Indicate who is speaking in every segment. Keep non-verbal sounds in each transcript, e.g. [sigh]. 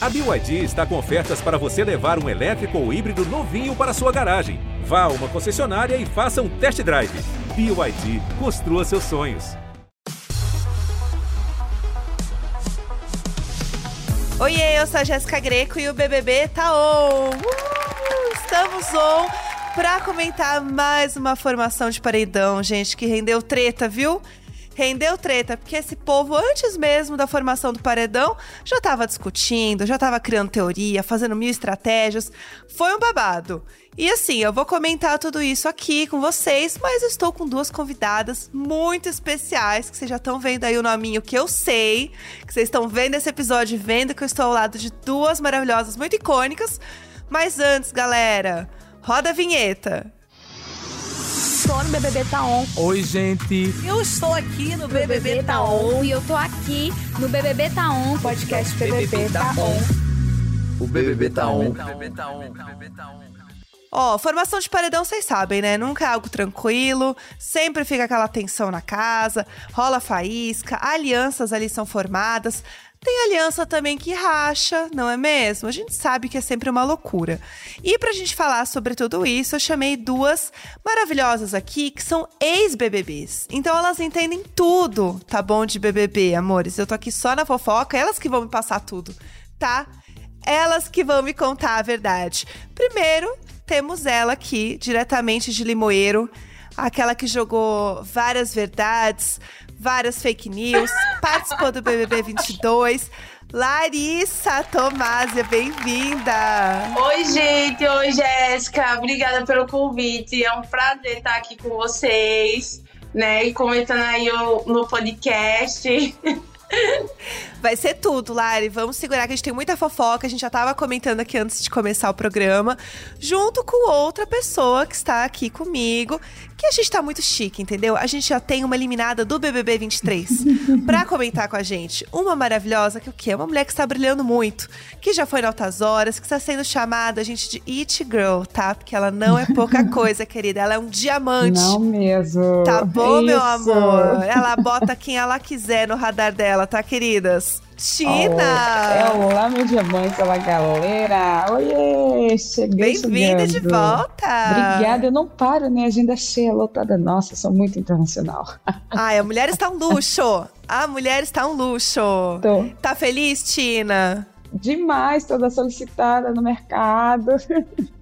Speaker 1: A BYD está com ofertas para você levar um elétrico ou híbrido novinho para sua garagem. Vá a uma concessionária e faça um test drive. BYD, construa seus sonhos.
Speaker 2: Oiê, eu sou a Jéssica Greco e o BBB tá on! Uh, estamos on pra comentar mais uma formação de paredão, gente, que rendeu treta, viu? Rendeu treta, porque esse povo, antes mesmo da formação do paredão, já tava discutindo, já tava criando teoria, fazendo mil estratégias. Foi um babado. E assim, eu vou comentar tudo isso aqui com vocês, mas estou com duas convidadas muito especiais, que vocês já estão vendo aí o nominho que eu sei, que vocês estão vendo esse episódio vendo que eu estou ao lado de duas maravilhosas, muito icônicas. Mas antes, galera, roda a vinheta
Speaker 3: estou no BBB Tá On.
Speaker 4: Oi, gente.
Speaker 3: Eu estou aqui no BBB, BBB Tá On.
Speaker 5: E eu tô aqui no BBB Tá On.
Speaker 3: Podcast BBB Tá On.
Speaker 4: O BBB Tá On.
Speaker 2: Ó, oh, formação de paredão, vocês sabem, né? Nunca é algo tranquilo, sempre fica aquela tensão na casa, rola faísca, alianças ali são formadas. Tem aliança também que racha, não é mesmo? A gente sabe que é sempre uma loucura. E pra gente falar sobre tudo isso, eu chamei duas maravilhosas aqui que são ex-BBBs. Então elas entendem tudo, tá bom, de BBB, amores. Eu tô aqui só na fofoca, elas que vão me passar tudo, tá? Elas que vão me contar a verdade. Primeiro, temos ela aqui, diretamente de Limoeiro, aquela que jogou várias verdades, várias fake news, participou do BBB 22. Larissa Tomásia, bem-vinda!
Speaker 6: Oi, gente! Oi, Jéssica! Obrigada pelo convite. É um prazer estar aqui com vocês, né? E comentando aí no podcast. [laughs]
Speaker 2: Vai ser tudo, Lari. Vamos segurar que a gente tem muita fofoca. A gente já tava comentando aqui antes de começar o programa. Junto com outra pessoa que está aqui comigo. Que a gente tá muito chique, entendeu? A gente já tem uma eliminada do BBB 23 [laughs] pra comentar com a gente. Uma maravilhosa, que o quê? Uma mulher que está brilhando muito. Que já foi em altas horas, que está sendo chamada, a gente, de It Girl, tá? Porque ela não é pouca [laughs] coisa, querida. Ela é um diamante.
Speaker 7: Não mesmo.
Speaker 2: Tá bom, meu amor? Ela bota quem ela quiser no radar dela, tá, queridas? Tina!
Speaker 7: Oh, olá, meu diamante, olá, galera! Oiê, cheguei
Speaker 2: Bem-vinda de volta!
Speaker 7: Obrigada, eu não paro, né? Agenda cheia, lotada. Nossa, sou muito internacional.
Speaker 2: Ai, a mulher está um luxo! A mulher está um luxo! Tô. Tá feliz, Tina?
Speaker 7: Demais, toda solicitada no mercado.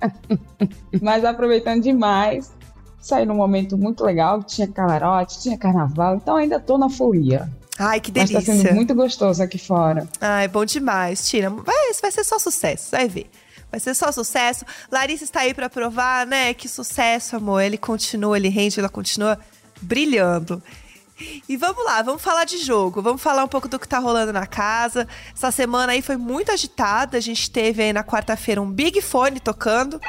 Speaker 7: [laughs] Mas aproveitando demais. Saí num momento muito legal, tinha camarote, tinha carnaval, então ainda tô na folia.
Speaker 2: Ai, que delícia.
Speaker 7: Mas tá sendo muito gostoso aqui fora.
Speaker 2: Ai, bom demais, Tina. Vai, vai ser só sucesso, vai ver. Vai ser só sucesso. Larissa está aí para provar, né? Que sucesso, amor. Ele continua, ele rende, ela continua brilhando. E vamos lá, vamos falar de jogo. Vamos falar um pouco do que tá rolando na casa. Essa semana aí foi muito agitada. A gente teve aí na quarta-feira um Big Fone tocando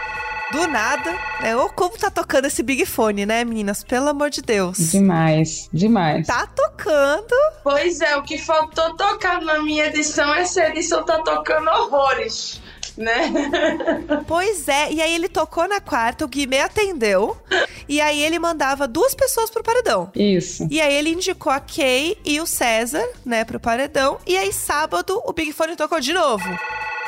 Speaker 2: do nada, né? Ou como tá tocando esse Big Fone, né, meninas? Pelo amor de Deus.
Speaker 7: Demais, demais.
Speaker 2: Tá tocando.
Speaker 6: Pois é, o que faltou tocar na minha edição, essa edição tá tocando horrores né? [laughs]
Speaker 2: Pois é, e aí ele tocou na quarta, o Guimê atendeu, e aí ele mandava duas pessoas pro paredão.
Speaker 7: Isso.
Speaker 2: E aí ele indicou a Kay e o César, né, pro paredão, e aí sábado o Big Fone tocou de novo.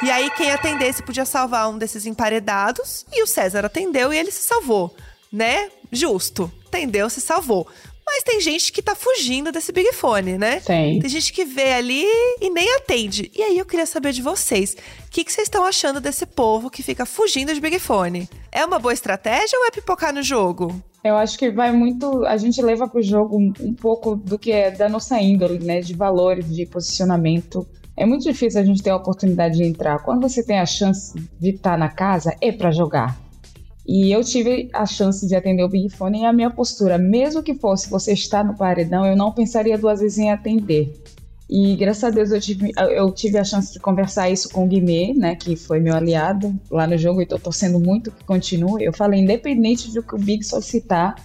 Speaker 2: E aí quem atendesse podia salvar um desses emparedados, e o César atendeu e ele se salvou, né? Justo. Atendeu, se salvou. Mas tem gente que tá fugindo desse Big Fone, né?
Speaker 7: Tem.
Speaker 2: Tem gente que vê ali e nem atende. E aí eu queria saber de vocês. O que, que vocês estão achando desse povo que fica fugindo de Big Fone? É uma boa estratégia ou é pipocar no jogo?
Speaker 7: Eu acho que vai muito. A gente leva pro jogo um, um pouco do que é da nossa índole, né? De valores, de posicionamento. É muito difícil a gente ter a oportunidade de entrar. Quando você tem a chance de estar na casa, é para jogar. E eu tive a chance de atender o Big Fone e a minha postura, mesmo que fosse você estar no paredão, eu não pensaria duas vezes em atender. E graças a Deus eu tive, eu tive a chance de conversar isso com o Guimê, né, que foi meu aliado lá no jogo e tô torcendo muito que continue. Eu falei, independente do que o Big solicitar,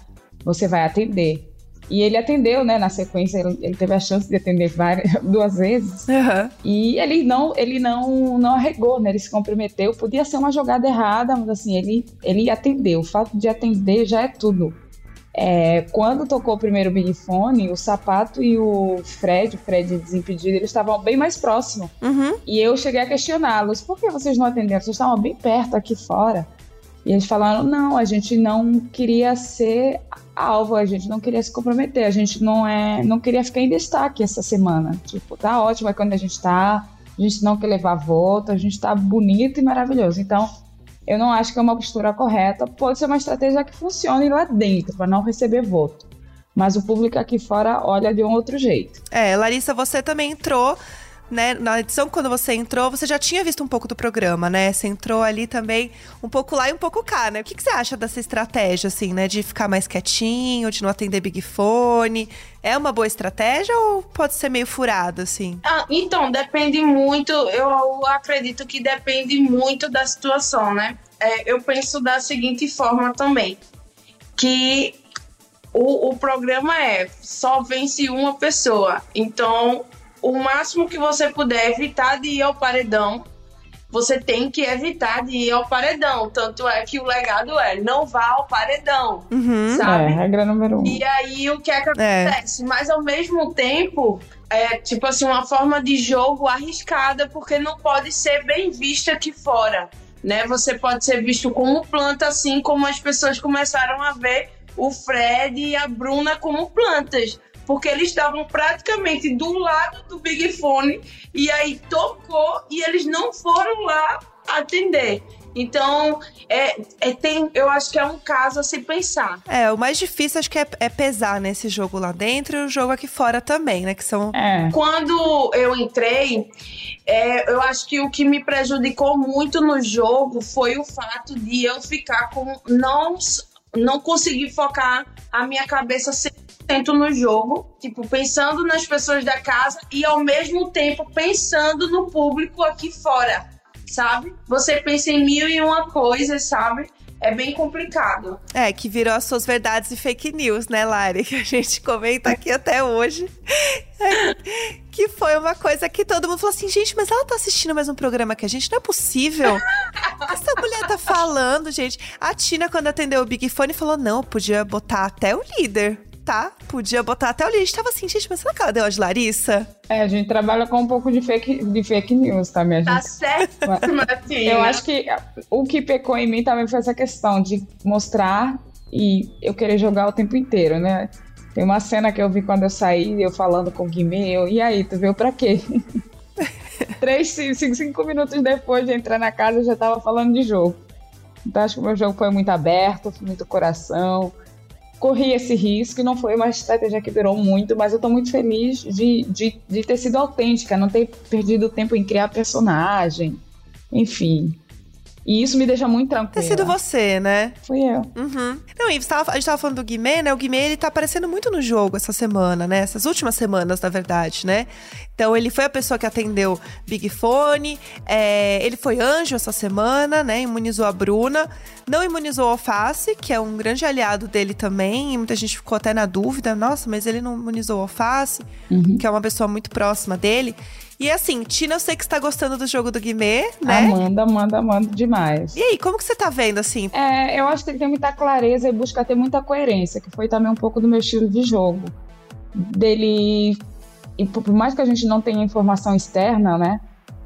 Speaker 7: você vai atender. E ele atendeu, né? Na sequência, ele, ele teve a chance de atender várias, [laughs] duas vezes.
Speaker 2: Uhum.
Speaker 7: E ele não, ele não, não arregou, né? Ele se comprometeu. Podia ser uma jogada errada, mas assim, ele, ele atendeu. O fato de atender já é tudo. É, quando tocou o primeiro Big Fone, o Sapato e o Fred, o Fred Desimpedido, eles estavam bem mais próximos.
Speaker 2: Uhum.
Speaker 7: E eu cheguei a questioná-los: por que vocês não atenderam? Vocês estavam bem perto aqui fora. E eles falaram: não, a gente não queria ser alvo, a gente não queria se comprometer, a gente não é, não queria ficar em destaque essa semana. Tipo, tá ótimo, é quando a gente tá, a gente não quer levar voto, a gente tá bonito e maravilhoso. Então, eu não acho que é uma postura correta. Pode ser uma estratégia que funcione lá dentro, para não receber voto. Mas o público aqui fora olha de um outro jeito.
Speaker 2: É, Larissa, você também entrou, né? Na edição, quando você entrou, você já tinha visto um pouco do programa, né? Você entrou ali também, um pouco lá e um pouco cá, né? O que, que você acha dessa estratégia, assim, né? De ficar mais quietinho, de não atender Big Fone? É uma boa estratégia ou pode ser meio furado, assim?
Speaker 6: Ah, então, depende muito, eu acredito que depende muito da situação, né? É, eu penso da seguinte forma também, que o, o programa é só vence uma pessoa, então o máximo que você puder evitar de ir ao paredão, você tem que evitar de ir ao paredão. Tanto é que o legado é não vá ao paredão,
Speaker 2: Uhum.
Speaker 6: sabe?
Speaker 7: É, regra número um.
Speaker 6: E aí o que é que
Speaker 2: É.
Speaker 6: acontece? Mas ao mesmo tempo, é tipo assim, uma forma de jogo arriscada, porque não pode ser bem vista aqui fora. Né? Você pode ser visto como planta, assim como as pessoas começaram a ver o Fred e a Bruna como plantas. Porque eles estavam praticamente do lado do Big Fone e aí tocou e eles não foram lá atender. Então, é, é, tem, eu acho que é um caso a se pensar.
Speaker 2: É, o mais difícil acho que é, é pesar nesse jogo lá dentro e o jogo aqui fora também, né? Que são.
Speaker 7: É.
Speaker 6: Quando eu entrei, é, eu acho que o que me prejudicou muito no jogo foi o fato de eu ficar com. Não, não conseguir focar a minha cabeça 100% no jogo, tipo, pensando nas pessoas da casa e ao mesmo tempo pensando no público aqui fora, sabe? Você pensa em mil e uma coisas, sabe? É bem complicado.
Speaker 2: É, que virou as suas verdades e fake news, né, Lari? [laughs] Que a gente comenta aqui até hoje. que foi uma coisa que todo mundo falou assim, gente, mas ela tá assistindo mais um programa que a gente, não é possível. [laughs] Essa mulher tá falando, gente? A Tina, quando atendeu o Big Fone, falou: não, podia botar até o líder, tá? Podia botar até o gente tava assim, gente, mas será que ela deu a de Larissa?
Speaker 7: É, a gente trabalha com um pouco de fake, de fake news, tá, minha
Speaker 6: Tá
Speaker 7: gente?
Speaker 6: certo, Matinha?
Speaker 7: Eu acho que o que pecou em mim também foi essa questão de mostrar e eu querer jogar o tempo inteiro, né? Tem uma cena que eu vi quando eu saí, eu falando com o Guimê, eu, e aí, tu veio pra quê? [laughs] Três, cinco, cinco minutos depois de entrar na casa, eu já tava falando de jogo. Então acho que o meu jogo foi muito aberto, foi muito coração. Corri esse risco e não foi uma estratégia que durou muito, mas eu tô muito feliz de, de, de ter sido autêntica, não ter perdido tempo em criar personagem, enfim. E isso me deixa muito
Speaker 2: Ter
Speaker 7: tranquila.
Speaker 2: sido você, né?
Speaker 7: Fui eu.
Speaker 2: Uhum. Não, e tava- a gente tava falando do Guimê, né? O Guimê, ele tá aparecendo muito no jogo essa semana, né? Essas últimas semanas, na verdade, né? Então, ele foi a pessoa que atendeu Big Fone, é, ele foi anjo essa semana, né? Imunizou a Bruna. Não imunizou o Alface, que é um grande aliado dele também. Muita gente ficou até na dúvida, nossa, mas ele não imunizou o Alface,
Speaker 7: Uhum.
Speaker 2: que é uma pessoa muito próxima dele. E assim, Tina, eu sei que você tá gostando do jogo do Guimê, né?
Speaker 7: Amanda, Amanda, Amanda demais.
Speaker 2: E aí, como que você tá vendo, assim?
Speaker 7: É, eu acho que ele tem muita clareza e busca ter muita coerência, que foi também um pouco do meu estilo de jogo. Dele. E por mais que a gente não tenha informação externa, né?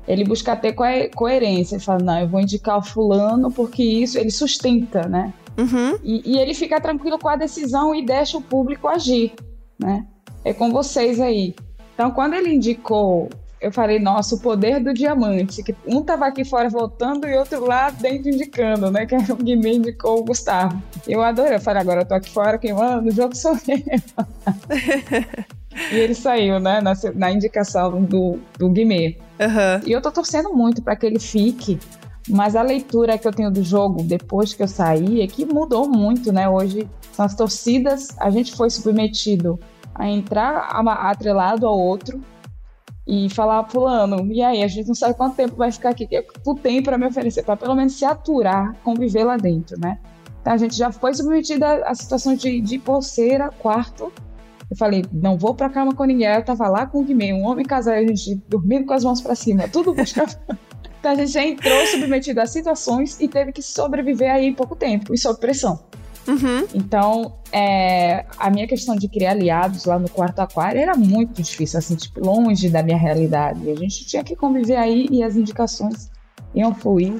Speaker 7: Ele busca ter coe- coerência. Ele fala, não, eu vou indicar o fulano porque isso ele sustenta, né?
Speaker 2: Uhum.
Speaker 7: E, e ele fica tranquilo com a decisão e deixa o público agir, né? É com vocês aí. Então, quando ele indicou, eu falei, nossa, o poder do diamante, que um tava aqui fora voltando e outro lá dentro indicando, né? Que era o Guimê indicou o Gustavo. Eu adorei. Eu falei, agora eu tô aqui fora, quem manda no jogo sou eu. [laughs] e ele saiu, né? Na, na indicação do, do Guimê.
Speaker 2: Aham.
Speaker 7: E eu tô torcendo muito para que ele fique, mas a leitura que eu tenho do jogo depois que eu saí é que mudou muito, né? Hoje são as torcidas, a gente foi submetido a entrar atrelado ao outro e falar, fulano, e aí, a gente não sabe quanto tempo vai ficar aqui, que tu tem para me oferecer, para pelo menos se aturar, conviver lá dentro, né? Então a gente já foi submetida a situações de, de pulseira, quarto. Eu falei, não vou pra cama com ninguém. Eu tava lá com o Guimê, um homem casado, a gente dormindo com as mãos pra cima, tudo [laughs] buscando. então a gente já entrou submetido a situações e teve que sobreviver aí em pouco tempo, e sob pressão.
Speaker 2: Uhum.
Speaker 7: Então, é, a minha questão de criar aliados lá no quarto aquário era muito difícil, assim, tipo, longe da minha realidade. A gente tinha que conviver aí e as indicações iam fluir.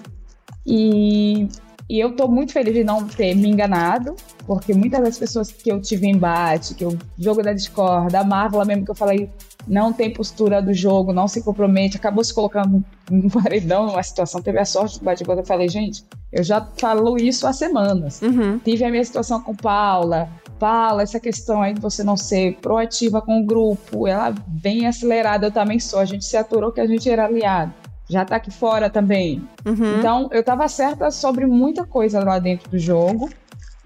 Speaker 7: E, e eu tô muito feliz de não ter me enganado, porque muitas das pessoas que eu tive embate, que eu jogo da Discord, da Marvel mesmo que eu falei, não tem postura do jogo, não se compromete, acabou se colocando no [laughs] paredão numa situação, teve a sorte do bate-bola. Eu falei, gente, eu já falo isso há semanas.
Speaker 2: Uhum.
Speaker 7: Tive a minha situação com Paula. Paula, essa questão aí de você não ser proativa com o grupo, ela bem acelerada, eu também sou. A gente se aturou que a gente era aliado. Já tá aqui fora também.
Speaker 2: Uhum.
Speaker 7: Então, eu tava certa sobre muita coisa lá dentro do jogo.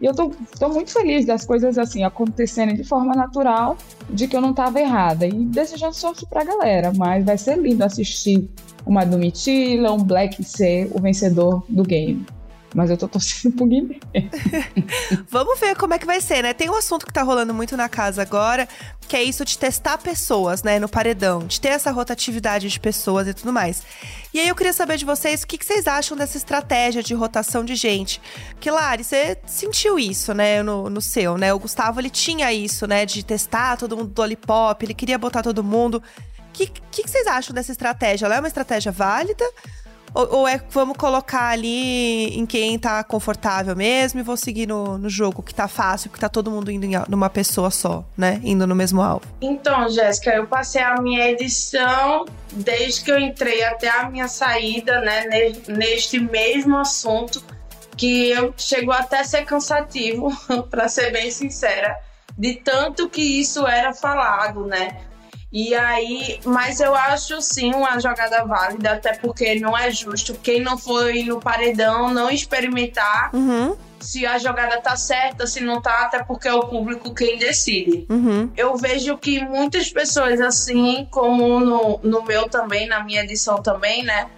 Speaker 7: E eu tô, tô muito feliz das coisas assim acontecendo de forma natural, de que eu não tava errada. E desejando sorte pra galera. Mas vai ser lindo assistir uma Domitila, um Black ser o vencedor do game. Mas eu tô torcendo pro Guilherme. [laughs]
Speaker 2: Vamos ver como é que vai ser, né? Tem um assunto que tá rolando muito na casa agora, que é isso de testar pessoas, né, no paredão, de ter essa rotatividade de pessoas e tudo mais. E aí eu queria saber de vocês o que, que vocês acham dessa estratégia de rotação de gente. Porque, Lari, você sentiu isso, né, no, no seu, né? O Gustavo, ele tinha isso, né, de testar todo mundo do Lollipop, ele queria botar todo mundo. O que, que, que vocês acham dessa estratégia? Ela é uma estratégia válida? Ou, ou é vamos colocar ali em quem tá confortável mesmo e vou seguir no, no jogo que tá fácil, porque tá todo mundo indo em, numa pessoa só, né? Indo no mesmo alvo.
Speaker 6: Então, Jéssica, eu passei a minha edição desde que eu entrei até a minha saída, né, ne- neste mesmo assunto, que eu, chegou até a ser cansativo, [laughs] para ser bem sincera, de tanto que isso era falado, né? E aí, mas eu acho sim uma jogada válida, até porque não é justo quem não foi no paredão não experimentar
Speaker 2: Uhum,
Speaker 6: se a jogada tá certa, se não tá, até porque é o público quem decide
Speaker 2: uhum,
Speaker 6: eu vejo que muitas pessoas, assim como no, no meu também, na minha edição também, né?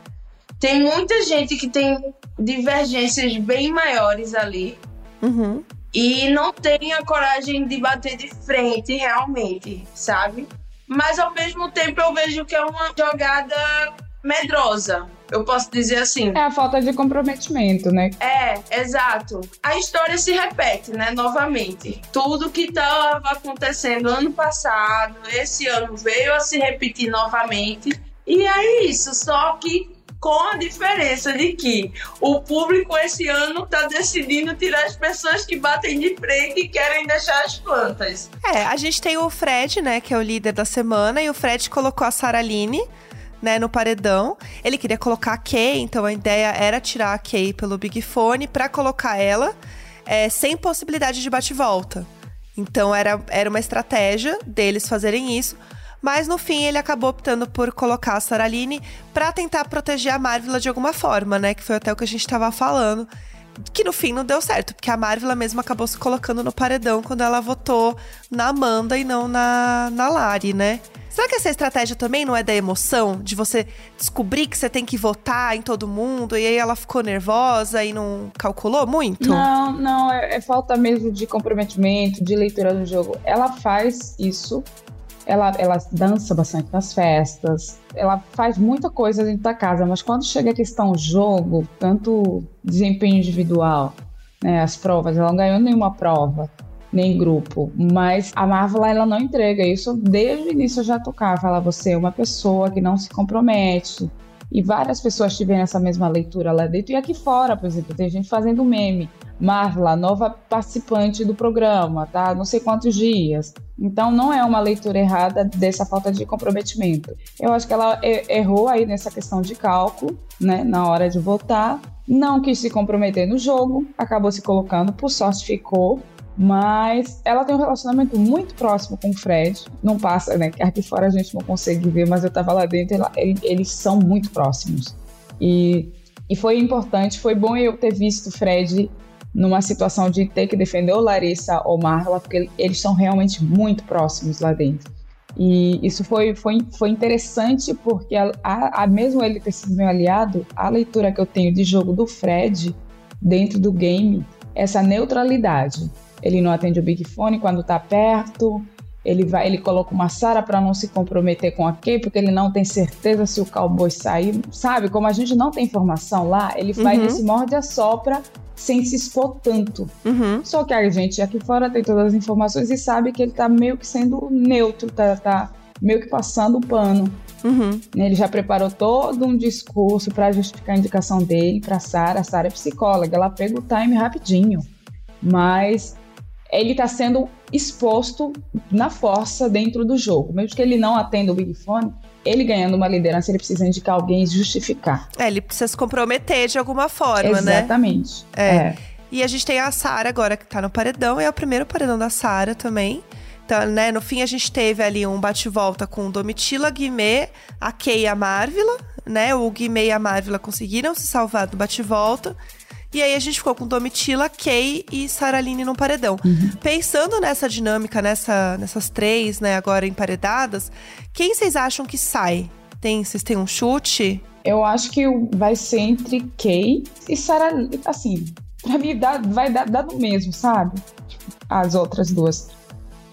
Speaker 6: Tem muita gente que tem divergências bem maiores ali
Speaker 2: uhum.
Speaker 6: e não tem a coragem de bater de frente realmente, sabe? Mas ao mesmo tempo eu vejo que é uma jogada medrosa. Eu posso dizer assim.
Speaker 7: É a falta de comprometimento, né?
Speaker 6: É, exato. A história se repete, né, novamente. Tudo que estava acontecendo ano passado, esse ano veio a se repetir novamente. E é isso, só que com a diferença de que o público esse ano está decidindo tirar as pessoas que batem de frente e querem deixar as plantas.
Speaker 2: É, a gente tem o Fred, né, que é o líder da semana, e o Fred colocou a Saraline, né, no paredão. Ele queria colocar a Kay, então a ideia era tirar a Kay pelo Big Fone pra colocar ela é, sem possibilidade de bate-volta. Então era, era uma estratégia deles fazerem isso. Mas no fim ele acabou optando por colocar a Saraline pra tentar proteger a Marvel de alguma forma, né? Que foi até o que a gente tava falando. Que no fim não deu certo, porque a Marvel mesmo acabou se colocando no paredão quando ela votou na Amanda e não na, na Lari, né? Será que essa estratégia também não é da emoção? De você descobrir que você tem que votar em todo mundo e aí ela ficou nervosa e não calculou muito?
Speaker 7: Não, não, é, é falta mesmo de comprometimento, de leitura do jogo. Ela faz isso, ela, ela dança bastante nas festas, ela faz muita coisa dentro da casa, mas quando chega a questão jogo, tanto desempenho individual, né, as provas, ela não ganhou nenhuma prova, nem grupo, mas a Marvel ela não entrega isso. Desde o início eu já tocava, fala você é uma pessoa que não se compromete. E várias pessoas tiveram essa mesma leitura lá dentro e aqui fora, por exemplo, tem gente fazendo meme. Marla, nova participante do programa, tá? Não sei quantos dias. Então não é uma leitura errada dessa falta de comprometimento. Eu acho que ela errou aí nessa questão de cálculo, né, na hora de votar. Não quis se comprometer no jogo, acabou se colocando, por sorte ficou. Mas ela tem um relacionamento muito próximo com o Fred. Não passa, né? Aqui fora a gente não consegue ver, mas eu tava lá dentro, ela, eles são muito próximos. E, e foi importante, foi bom eu ter visto o Fred numa situação de ter que defender ou Larissa ou Marla, porque eles são realmente muito próximos lá dentro. E isso foi, foi, foi interessante porque, a, a, mesmo ele ter sido meu aliado, a leitura que eu tenho de jogo do Fred dentro do game, essa neutralidade. Ele não atende o Big Fone quando tá perto, ele vai, ele coloca uma Sara para não se comprometer com a Kay, porque ele não tem certeza se o cowboy sair, sabe? Como a gente não tem informação lá, ele vai
Speaker 2: Uhum.
Speaker 7: nesse morde a sopra sem se expor tanto.
Speaker 2: Uhum.
Speaker 7: Só que a gente aqui fora tem todas as informações e sabe que ele tá meio que sendo neutro, tá, tá meio que passando o pano.
Speaker 2: Uhum.
Speaker 7: né? Ele já preparou todo um discurso para justificar a indicação dele para Sara. A Sara é psicóloga, ela pega o time rapidinho, mas ele está sendo exposto na força dentro do jogo. Mesmo que ele não atenda o Big Fone, ele ganhando uma liderança, ele precisa indicar alguém e justificar.
Speaker 2: É, ele precisa se comprometer de alguma forma, né?
Speaker 7: Exatamente.
Speaker 2: É.
Speaker 7: É.
Speaker 2: E a gente tem a Sara agora que tá no paredão, é o primeiro paredão da Sara também. Então, né, no fim a gente teve ali um bate-volta com Domitila, Guimê, a Kay e a Marvila, né? O Guimê e a Marvila conseguiram se salvar do bate-volta. E aí a gente ficou com Domitila, Kay e Saraline no paredão. Pensando nessa dinâmica, nessa, nessas três, né, agora emparedadas, quem vocês acham que sai? Tem, vocês têm um chute?
Speaker 7: Eu acho que vai ser entre Kay e Sarah. Assim, pra mim dá, vai dar, dar no mesmo, sabe? As outras duas.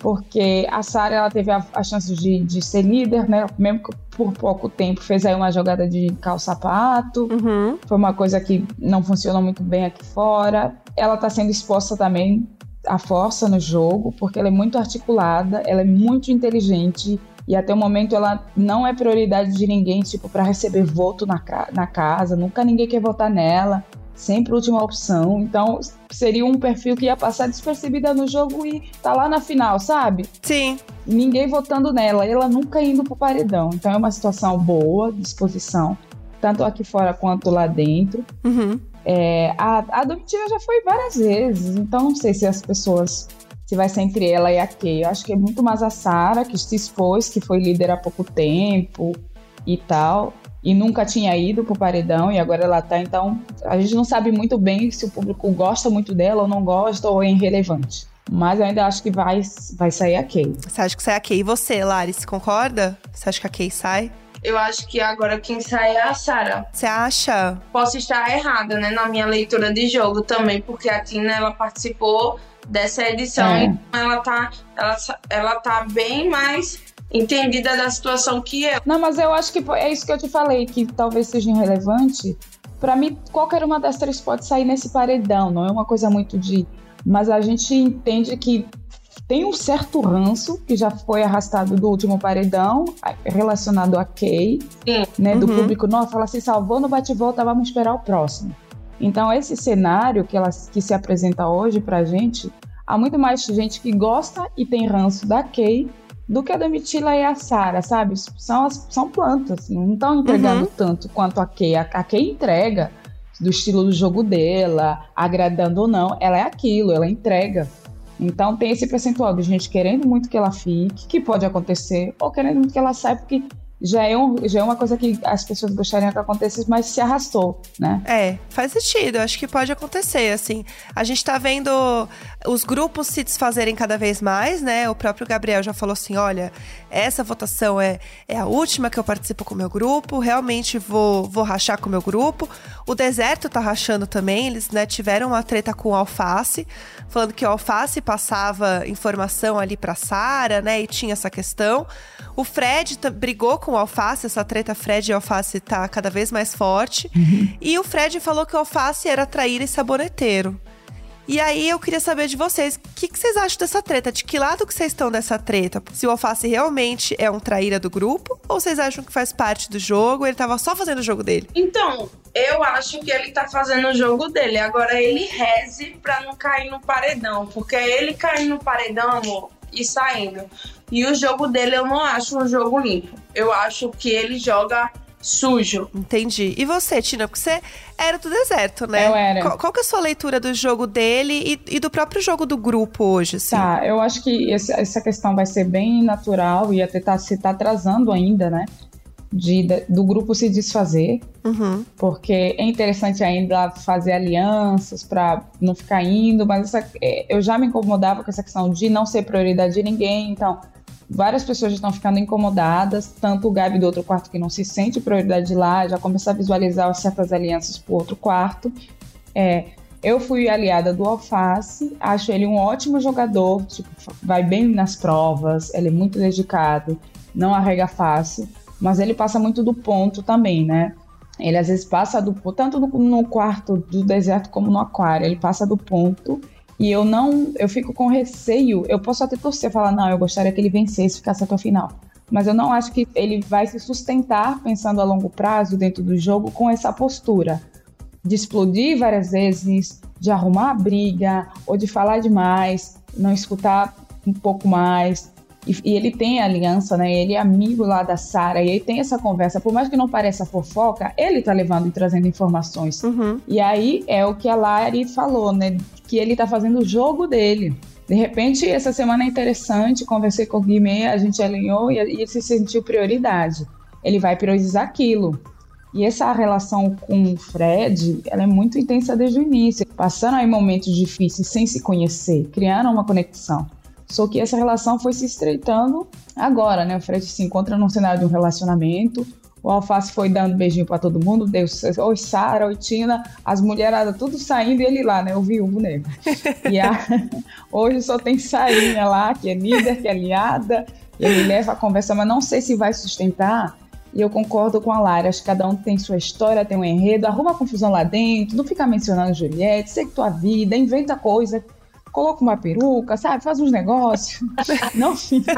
Speaker 7: Porque a Sarah ela teve a, a chance de, de ser líder, né? Mesmo que por pouco tempo fez aí uma jogada de calçapato.
Speaker 2: Uhum.
Speaker 7: Foi uma coisa que não funcionou muito bem aqui fora. Ela tá sendo exposta também à força no jogo, porque ela é muito articulada, ela é muito inteligente. E até o momento ela não é prioridade de ninguém, tipo, para receber voto na, ca na casa. Nunca ninguém quer votar nela. Sempre última opção. Então, seria um perfil que ia passar despercebida no jogo e tá lá na final, sabe?
Speaker 2: Sim.
Speaker 7: Ninguém votando nela, ela nunca indo pro paredão. Então é uma situação boa, disposição, tanto aqui fora quanto lá dentro.
Speaker 2: Uhum.
Speaker 7: É, a, a Domitila já foi várias vezes, então não sei se as pessoas. Se vai ser entre ela e a Kay. Eu acho que é muito mais a Sara, que se expôs, que foi líder há pouco tempo e tal. E nunca tinha ido pro paredão e agora ela tá. Então a gente não sabe muito bem se o público gosta muito dela ou não gosta ou é irrelevante. Mas eu ainda acho que vai, vai sair a Kay.
Speaker 2: Você acha que sai a Kay? E você, Laris, concorda? Você acha que a Kay sai?
Speaker 6: Eu acho que agora quem sai é a Sara.
Speaker 2: Você acha?
Speaker 6: Posso estar errada, né, na minha leitura de jogo também, porque a Tina ela participou dessa edição
Speaker 7: É.
Speaker 6: e ela tá, ela, ela tá bem mais entendida da situação que eu.
Speaker 7: Não, mas eu acho que é isso que eu te falei, que talvez seja irrelevante. Pra mim, qualquer uma das três pode sair nesse paredão, não é uma coisa muito de. Mas a gente entende que tem um certo ranço que já foi arrastado do último paredão, relacionado a Kay,
Speaker 6: Sim.
Speaker 7: né? Do
Speaker 2: Uhum.
Speaker 7: público, nossa, ela se salvou no bate-volta, vamos esperar o próximo. Então, esse cenário que, ela, que se apresenta hoje pra gente, há muito mais gente que gosta e tem ranço da Kay do que a Domitila e a Sara, sabe? São, as- são plantas, não estão entregando tanto quanto a Kay. A, a Kay entrega do estilo do jogo dela, agradando ou não, ela é aquilo, ela entrega. Então tem esse percentual de gente querendo muito que ela fique, que pode acontecer, ou querendo muito que ela saia, porque já é, um, já é uma coisa que as pessoas gostariam que acontecesse, mas se arrastou, né?
Speaker 2: É, faz sentido. Acho que pode acontecer, assim. A gente tá vendo os grupos se desfazerem cada vez mais, né? O próprio Gabriel já falou assim: olha, essa votação é, é a última que eu participo com o meu grupo, realmente vou, vou rachar com o meu grupo. O Deserto tá rachando também, eles né, tiveram uma treta com o Alface, falando que o Alface passava informação ali pra Sara, né? E tinha essa questão. O Fred brigou com o Alface, essa treta Fred e Alface tá cada vez mais forte. E o Fred falou que o Alface era traíra e saboneteiro. E aí eu queria saber de vocês, o que, que vocês acham dessa treta? De que lado que vocês estão dessa treta? Se o Alface realmente é um traíra do grupo? Ou vocês acham que faz parte do jogo? Ele tava só fazendo o jogo dele?
Speaker 6: Então, eu acho que ele tá fazendo o jogo dele. Agora ele reze pra não cair no paredão. Porque ele cair no paredão, amor, e saindo. E o jogo dele eu não acho um jogo limpo. Eu acho que ele joga sujo.
Speaker 2: Entendi. E você, Tina? Porque você era do deserto, né?
Speaker 7: Eu era.
Speaker 2: Qual, qual que é a sua leitura do jogo dele e, e do próprio jogo do grupo hoje, assim?
Speaker 7: Tá, eu acho que esse- essa questão vai ser bem natural e até tá, se tá atrasando ainda, né? De, de- do grupo se desfazer,
Speaker 2: Uhum.
Speaker 7: porque é interessante ainda fazer alianças para não ficar indo, mas essa- é, eu já me incomodava com essa questão de não ser prioridade de ninguém, então várias pessoas já estão ficando incomodadas, tanto o Gabi do outro quarto que não se sente prioridade lá, já começa a visualizar certas alianças pro outro quarto. É, eu fui aliada do Alface, acho ele um ótimo jogador, tipo, vai bem nas provas, ele é muito dedicado, não arrega fácil, mas ele passa muito do ponto também, né? Ele às vezes passa do tanto no, no quarto do deserto como no aquário, ele passa do ponto e eu não, eu fico com receio. Eu posso até torcer, falar não, eu gostaria que ele vencesse, ficasse até o final. Mas eu não acho que ele vai se sustentar pensando a longo prazo dentro do jogo com essa postura de explodir várias vezes, de arrumar a briga ou de falar demais, não escutar um pouco mais. E, e ele tem a aliança, né? Ele é amigo lá da Sara e ele tem essa conversa. Por mais que não pareça fofoca, ele tá levando e trazendo informações.
Speaker 2: Uhum.
Speaker 7: E aí é o que a Lari falou, né? Que ele tá fazendo o jogo dele. De repente, essa semana é interessante, conversei com o Guimê, a gente alinhou e, e ele se sentiu prioridade. Ele vai priorizar aquilo. E essa relação com o Fred, ela é muito intensa desde o início. Passando aí momentos difíceis sem se conhecer, criaram uma conexão. Só que essa relação foi se estreitando agora, né? O Fred se encontra num cenário de um relacionamento. O Alface foi dando beijinho para todo mundo. Deu, oi, Sara, oi, Tina. As mulheradas tudo saindo e ele lá, né? O viúvo negro. E a, [laughs] hoje só tem Sarinha lá, que é líder, que é aliada. Ele leva a conversa, mas não sei se vai sustentar. E eu concordo com a Lara, acho que cada um tem sua história, tem um enredo, arruma confusão lá dentro, não fica mencionando Juliette, segue tua vida, inventa coisa, coloca uma peruca, sabe? Faz uns negócios. [laughs] Não fica.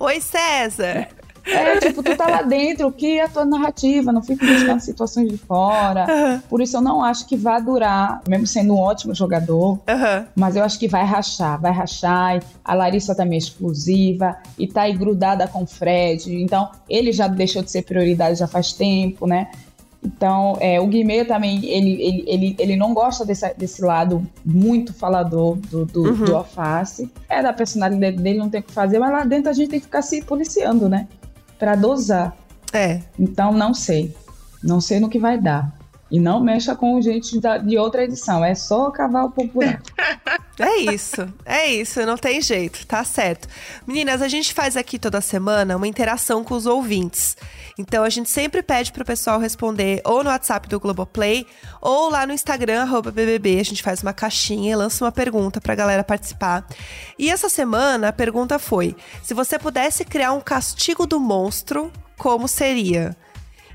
Speaker 2: Oi, César.
Speaker 7: É, tipo, tu tá lá dentro, que é a tua narrativa, não fica buscando situações de fora.
Speaker 2: Uhum.
Speaker 7: Por isso eu não acho que vai durar, mesmo sendo um ótimo jogador.
Speaker 2: Uhum.
Speaker 7: Mas eu acho que vai rachar, vai rachar. A Larissa também é explosiva e tá aí grudada com o Fred. Então, ele já deixou de ser prioridade já faz tempo, né? Então, é, o Guimê também, ele, ele, ele, ele não gosta desse, desse lado muito falador do, do,
Speaker 2: Uhum.
Speaker 7: do alface. É da personalidade dele, não tem o que fazer, mas lá dentro a gente tem que ficar se policiando, né? Pra dosar.
Speaker 2: É.
Speaker 7: Então, não sei. Não sei no que vai dar. E não mexa com gente da- de outra edição. É só cavalo popular. [laughs]
Speaker 2: É isso, é isso, não tem jeito, tá certo. Meninas, a gente faz aqui toda semana uma interação com os ouvintes. Então a gente sempre pede pro pessoal responder ou no WhatsApp do Globoplay ou lá no Instagram, BBB. A gente faz uma caixinha e lança uma pergunta pra galera participar. E essa semana a pergunta foi: se você pudesse criar um castigo do monstro, como seria?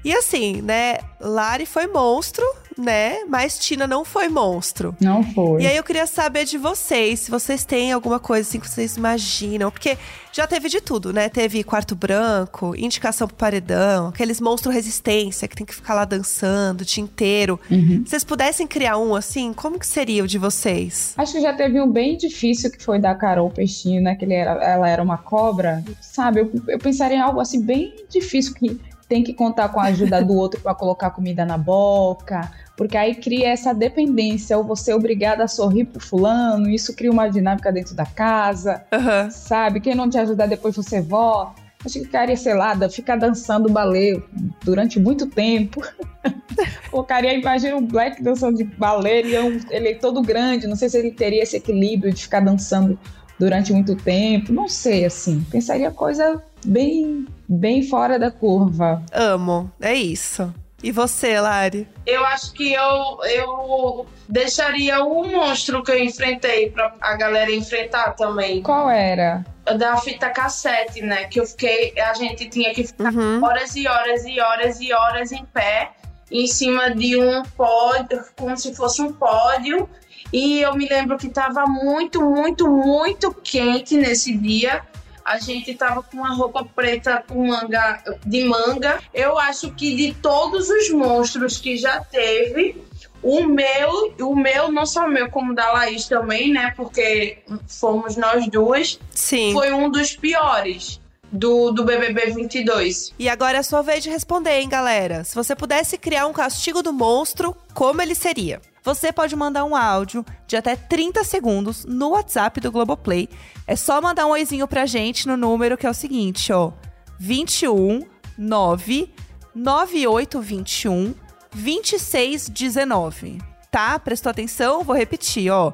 Speaker 2: E assim, né? Lari foi monstro, né? Mas Tina não foi monstro.
Speaker 7: Não foi.
Speaker 2: E aí eu queria saber de vocês, se vocês têm alguma coisa assim que vocês imaginam. Porque já teve de tudo, né? Teve quarto branco, indicação pro paredão, aqueles monstro resistência que tem que ficar lá dançando o dia inteiro.
Speaker 7: Uhum.
Speaker 2: Se vocês pudessem criar um assim, como que seria o de vocês?
Speaker 7: Acho que já teve um bem difícil que foi da Carol Peixinho, né? Que ele era, ela era uma cobra. Sabe, eu, eu pensaria em algo assim bem difícil que tem que contar com a ajuda do outro para colocar comida na boca. Porque aí cria essa dependência, ou você é obrigada a sorrir pro fulano, isso cria uma dinâmica dentro da casa.
Speaker 2: Aham.
Speaker 7: sabe? Quem não te ajudar depois você volta. Acho que ficaria, sei lá, ficar dançando balé durante muito tempo. [laughs] Colocaria, imagina o Black dançando de balé, ele é, um- ele é todo grande, não sei se ele teria esse equilíbrio de ficar dançando durante muito tempo, não sei, assim. Pensaria coisa bem, bem fora da curva.
Speaker 2: Amo, é isso. E você, Lari?
Speaker 6: Eu acho que eu, eu deixaria o monstro que eu enfrentei pra a galera enfrentar também.
Speaker 7: Qual era?
Speaker 6: Da fita cassete, né? Que eu fiquei. A gente tinha que ficar
Speaker 2: Uhum.
Speaker 6: horas e horas e horas e horas em pé em cima de um pódio, como se fosse um pódio. E eu me lembro que tava muito, muito, muito quente nesse dia. A gente tava com uma roupa preta com manga de manga. Eu acho que de todos os monstros que já teve, o meu, o meu, não só o meu, como o da Laís também, né? Porque fomos nós duas,
Speaker 2: Sim.
Speaker 6: foi um dos piores do, do BBB 22.
Speaker 2: E agora é a sua vez de responder, hein, galera? Se você pudesse criar um castigo do monstro, como ele seria? Você pode mandar um áudio de até 30 segundos no WhatsApp do Globoplay. É só mandar um oizinho pra gente no número que é o seguinte, ó. 21 9 9821 2619. Tá? Prestou atenção? Vou repetir, ó.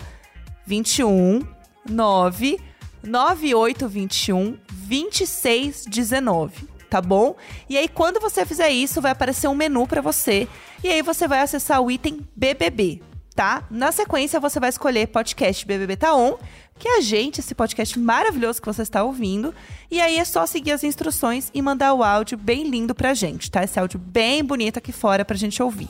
Speaker 2: 21 9 9821 2619, tá bom? E aí quando você fizer isso, vai aparecer um menu pra você e aí você vai acessar o item BBB, tá? Na sequência você vai escolher podcast BBB tá on que é a gente, esse podcast maravilhoso que você está ouvindo. E aí é só seguir as instruções e mandar o áudio bem lindo pra gente, tá? Esse áudio bem bonito aqui fora pra gente ouvir.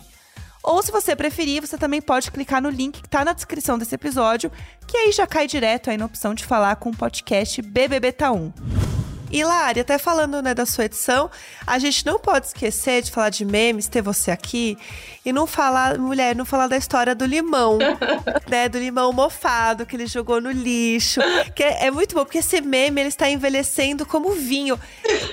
Speaker 2: Ou se você preferir, você também pode clicar no link que tá na descrição desse episódio, que aí já cai direto aí na opção de falar com o podcast BBB Tá 1. E Lari, até falando né, da sua edição, a gente não pode esquecer de falar de memes, ter você aqui, e não falar, mulher, não falar da história do limão, [laughs] né? Do limão mofado que ele jogou no lixo. Que é, é muito bom, porque esse meme ele está envelhecendo como vinho.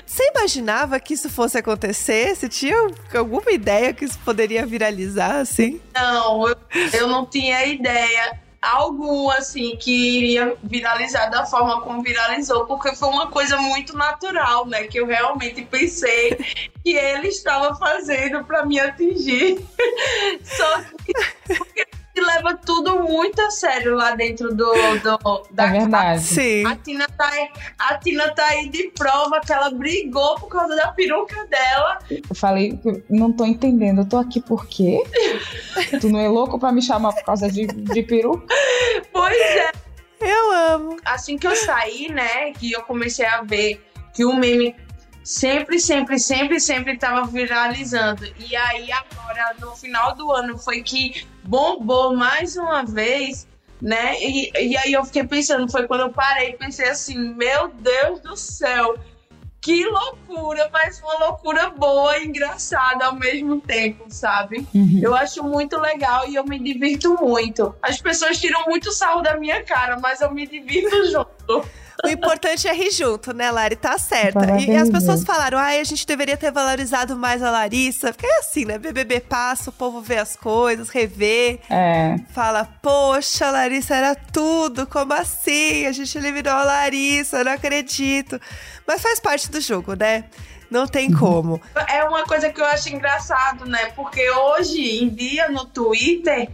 Speaker 2: Você imaginava que isso fosse acontecer? Você tinha alguma ideia que isso poderia viralizar, assim?
Speaker 6: Não, eu, eu não tinha ideia algum assim que iria viralizar da forma como viralizou, porque foi uma coisa muito natural, né? Que eu realmente pensei que ele estava fazendo para me atingir. [laughs] Só que porque leva tudo muito a sério lá dentro do, do da
Speaker 7: É verdade.
Speaker 2: Sim.
Speaker 6: a Tina, tá aí, a Tina tá aí de prova que ela brigou por causa da peruca dela.
Speaker 7: Eu falei, não tô entendendo, eu tô aqui por quê? [laughs] tu não é louco pra me chamar por causa de, de peru?
Speaker 6: Pois é.
Speaker 2: Eu amo.
Speaker 6: Assim que eu saí, né, que eu comecei a ver que o meme sempre, sempre, sempre, sempre tava viralizando. E aí agora, no final do ano, foi que bombou mais uma vez, né? E, e aí eu fiquei pensando, foi quando eu parei e pensei assim, meu Deus do céu, que loucura, mas uma loucura boa e engraçada ao mesmo tempo, sabe? Eu acho muito legal e eu me divirto muito. As pessoas tiram muito sarro da minha cara, mas eu me divirto [laughs] junto.
Speaker 2: O importante é rir junto, né, Lari? Tá certa. E
Speaker 7: Parabéns,
Speaker 2: as pessoas falaram, ai, a gente deveria ter valorizado mais a Larissa. Porque é assim, né? BBB passa, o povo vê as coisas, revê,
Speaker 7: É,
Speaker 2: fala, poxa, a Larissa era tudo, como assim? A gente eliminou a Larissa, eu não acredito. Mas faz parte do jogo, né? Não tem como.
Speaker 6: É uma coisa que eu acho engraçado, né? Porque hoje em dia no Twitter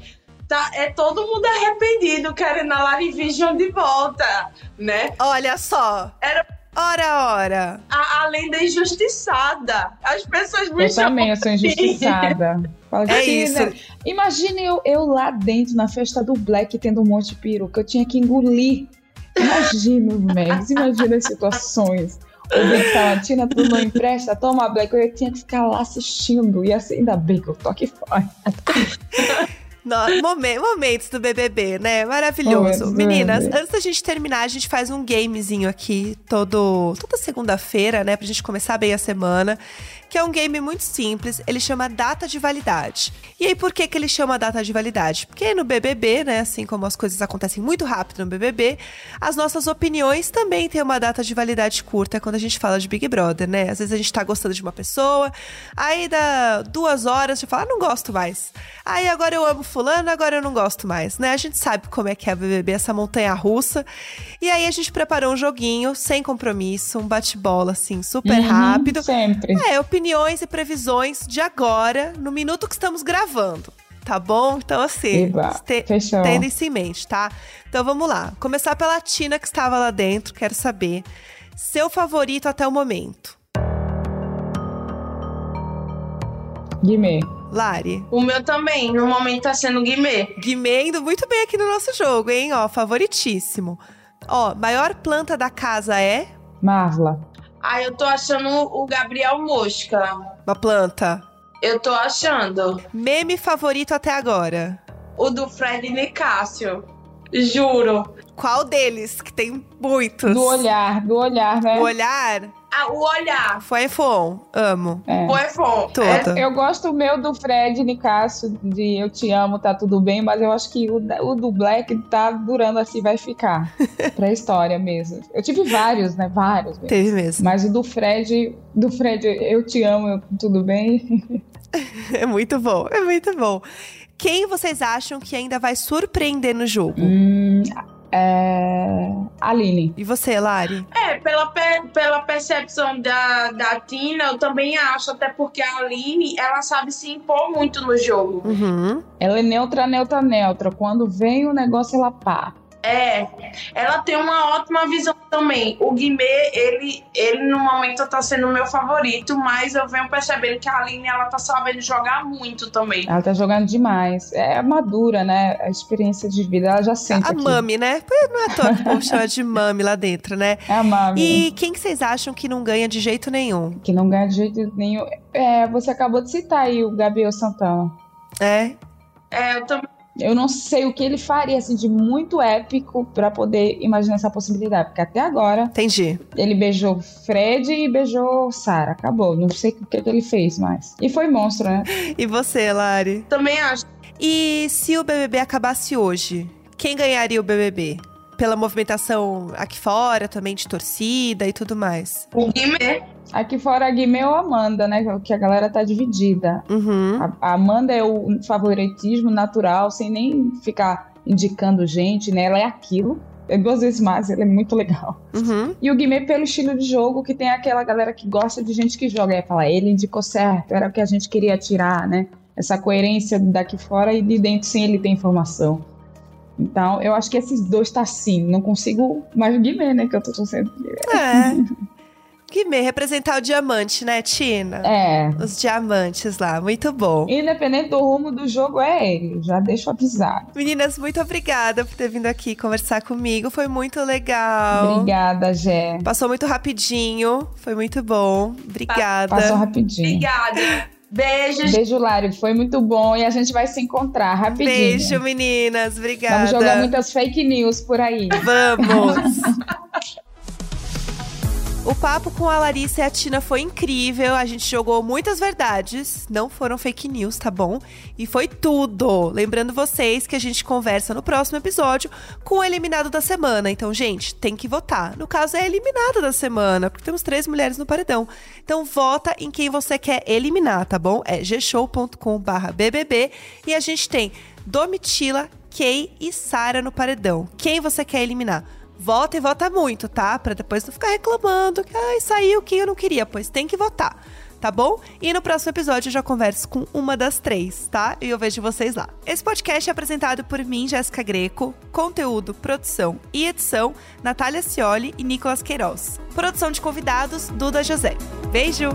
Speaker 6: tá, é todo mundo arrependido querendo a Lari Vision de volta, né?
Speaker 2: Olha só.
Speaker 6: Era-
Speaker 2: Ora, ora.
Speaker 6: A, a lenda injustiçada. As pessoas me
Speaker 7: eu
Speaker 6: chamam
Speaker 7: também, eu sou injustiçada. Fala,
Speaker 2: É
Speaker 7: "Tina,
Speaker 2: isso.
Speaker 7: Imagine eu, eu lá dentro, na festa do Black, tendo um monte de peruca. Eu tinha que engolir. Imagina, [laughs] Megs, imagina as situações. O Big Tina, tu não empresta, toma Black. Eu tinha que ficar lá assistindo. E assim, ainda bem que eu tô aqui fora. [laughs]
Speaker 2: No- momen- momentos do BBB, né? Maravilhoso.
Speaker 7: Momentos
Speaker 2: Meninas, antes da gente terminar, a gente faz um gamezinho aqui todo, toda segunda-feira, né? Pra gente começar bem a semana. Que é um game muito simples. Ele chama Data de Validade. E aí, por que, que ele chama Data de Validade? Porque no BBB, né? Assim como as coisas acontecem muito rápido no BBB, as nossas opiniões também têm uma data de validade curta quando a gente fala de Big Brother, né? Às vezes a gente tá gostando de uma pessoa, aí dá duas horas, a gente fala, ah, não gosto mais. Aí agora eu amo fulano, agora eu não gosto mais, né? A gente sabe como é que é o BBB, essa montanha russa. E aí a gente preparou um joguinho sem compromisso, um bate-bola, assim, super
Speaker 7: Uhum,
Speaker 2: rápido.
Speaker 7: Sempre.
Speaker 2: É, opiniões e previsões de agora, no minuto que estamos gravando. Tá bom? Então, assim, tendo isso em mente, tá? Então vamos lá. Começar pela Tina que estava lá dentro, quero saber. Seu favorito até o momento.
Speaker 7: Guimê.
Speaker 2: Lari.
Speaker 6: O meu também, no momento tá sendo Guimê.
Speaker 2: Guimê indo muito bem aqui no nosso jogo, hein? Ó, favoritíssimo. Ó, maior planta da casa é
Speaker 7: Marla.
Speaker 6: Aí eu tô achando o Gabriel Mosca.
Speaker 2: uma planta.
Speaker 6: Eu tô achando.
Speaker 2: Meme favorito até agora.
Speaker 6: O do Fred Nicásio. Juro.
Speaker 2: Qual deles? Que tem muitos.
Speaker 7: Do olhar, do olhar, né?
Speaker 2: O olhar
Speaker 6: Ah, o olhar.
Speaker 2: foi iPhone. Amo.
Speaker 7: É.
Speaker 6: O iPhone.
Speaker 2: Todo.
Speaker 7: Eu gosto meu do Fred Nicasso, de Eu Te Amo, tá tudo bem, mas eu acho que o, o do Black tá durando assim, vai ficar. [laughs] pra história mesmo. Eu tive vários, né? Vários mesmo.
Speaker 2: Teve mesmo.
Speaker 7: Mas o do Fred, do Fred, Eu Te Amo, eu- tudo bem? [laughs] [laughs]
Speaker 2: É muito bom, é muito bom. Quem vocês acham que ainda vai surpreender no jogo?
Speaker 7: Hum, é... Aline.
Speaker 2: E você, Lari?
Speaker 6: É, pela, pe- pela percepção da, da Tina, eu também acho, até porque a Aline, ela sabe se impor muito no jogo.
Speaker 2: Uhum.
Speaker 7: Ela é neutra, neutra, neutra. Quando vem o negócio, ela pá.
Speaker 6: É, ela tem uma ótima visão também. O Guimê, ele, ele no momento tá sendo o meu favorito, mas eu venho percebendo que a Aline, ela tá sabendo jogar muito também.
Speaker 7: Ela tá jogando demais. É madura, né? A experiência de vida, ela já sente
Speaker 2: A
Speaker 7: aqui.
Speaker 2: mami, né? Não é toa que o povo chama de mami lá dentro, né?
Speaker 7: É a mami.
Speaker 2: E quem que vocês acham que não ganha de jeito nenhum?
Speaker 7: Que não ganha de jeito nenhum. É, você acabou de citar aí o Gabriel Santana.
Speaker 2: É?
Speaker 6: É, eu também.
Speaker 7: Eu não sei o que ele faria assim de muito épico pra poder imaginar essa possibilidade, porque até agora
Speaker 2: Entendi.
Speaker 7: ele beijou Fred e beijou Sarah, acabou. Não sei o que, que ele fez mais. E foi monstro, né?
Speaker 2: E você, Lari?
Speaker 6: Também acho.
Speaker 2: E se o BBB acabasse hoje, quem ganharia o BBB? Pela movimentação aqui fora, também de torcida e tudo mais.
Speaker 6: O Guimê,
Speaker 7: Aqui fora a Guimê ou a Amanda, né? Que a galera tá dividida.
Speaker 2: Uhum.
Speaker 7: A, a Amanda é o favoritismo natural, sem nem ficar indicando gente, né? Ela é aquilo. É duas vezes mais, ela é muito legal.
Speaker 2: Uhum.
Speaker 7: E o Guimê pelo estilo de jogo, que tem aquela galera que gosta de gente que joga. Aí fala, ele indicou certo, era o que a gente queria tirar, né? Essa coerência daqui fora e de dentro sem ele ter informação. Então, eu acho que esses dois tá assim. Não consigo mais o Guimê, né? Que eu tô torcendo.
Speaker 2: É. [laughs] Guimê, representar o diamante, né, Tina?
Speaker 7: É.
Speaker 2: Os diamantes lá, muito bom.
Speaker 7: Independente do rumo do jogo, é ele. Já deixo avisado.
Speaker 2: Meninas, muito obrigada por ter vindo aqui conversar comigo. Foi muito legal.
Speaker 7: Obrigada, Gé.
Speaker 2: Passou muito rapidinho. Foi muito bom. Obrigada.
Speaker 7: Passou rapidinho.
Speaker 6: obrigada. Beijos.
Speaker 7: Beijo, Lário. Foi muito bom e a gente vai se encontrar rapidinho.
Speaker 2: Beijo, meninas. Obrigada.
Speaker 7: Vamos jogar muitas fake news por aí.
Speaker 2: Vamos! [laughs] O papo com a Larissa e a Tina foi incrível. A gente jogou muitas verdades, não foram fake news, tá bom? E foi tudo. Lembrando vocês que a gente conversa no próximo episódio com o eliminado da semana. Então, gente, tem que votar. No caso, é eliminada da semana, porque temos três mulheres no paredão. Então, vota em quem você quer eliminar, tá bom? É gshow.com/bbb e a gente tem Domitila, Kay e Sara no paredão. Quem você quer eliminar? Vota e vota muito, tá? Pra depois não ficar reclamando que ai, saiu quem eu não queria, pois tem que votar. Tá bom? E no próximo episódio eu já converso com uma das três, tá? E eu vejo vocês lá. Esse podcast é apresentado por mim, Jéssica Greco. Conteúdo, produção e edição, Natália Cioli e Nicolas Queiroz. Produção de convidados, Duda José. Beijo!